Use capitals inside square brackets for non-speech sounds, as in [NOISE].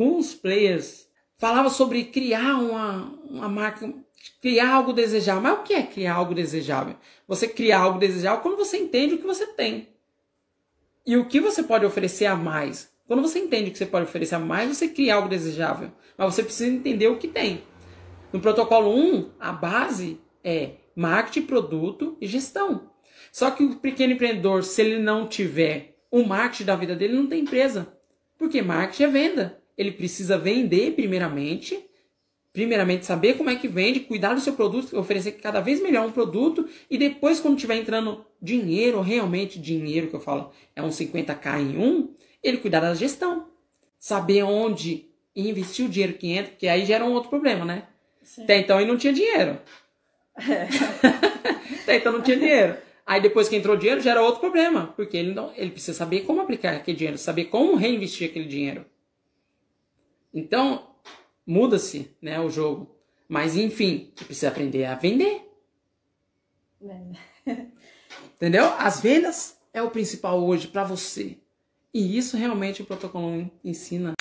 alguns players falavam sobre criar uma, uma marca, criar algo desejável. Mas o que é criar algo desejável? Você criar algo desejável quando você entende o que você tem. E o que você pode oferecer a mais. Quando você entende que você pode oferecer a mais, você cria algo desejável. Mas você precisa entender o que tem. No protocolo 1, a base é marketing, produto e gestão. Só que o pequeno empreendedor, se ele não tiver o marketing da vida dele, não tem empresa. Porque marketing é venda. Ele precisa vender primeiramente, primeiramente saber como é que vende, cuidar do seu produto, oferecer cada vez melhor um produto e depois quando tiver entrando dinheiro, realmente dinheiro que eu falo, é um 50k em um, ele cuidar da gestão. Saber onde investir o dinheiro que entra, porque aí gera um outro problema, né? Sim. Até então ele não tinha dinheiro. É. [LAUGHS] Até então não tinha dinheiro. Aí depois que entrou dinheiro, gera outro problema, porque ele, não, ele precisa saber como aplicar aquele dinheiro, saber como reinvestir aquele dinheiro. Então, muda-se né, o jogo. Mas, enfim, você precisa aprender a vender. [LAUGHS] Entendeu? As vendas é o principal hoje para você. E isso realmente o protocolo ensina.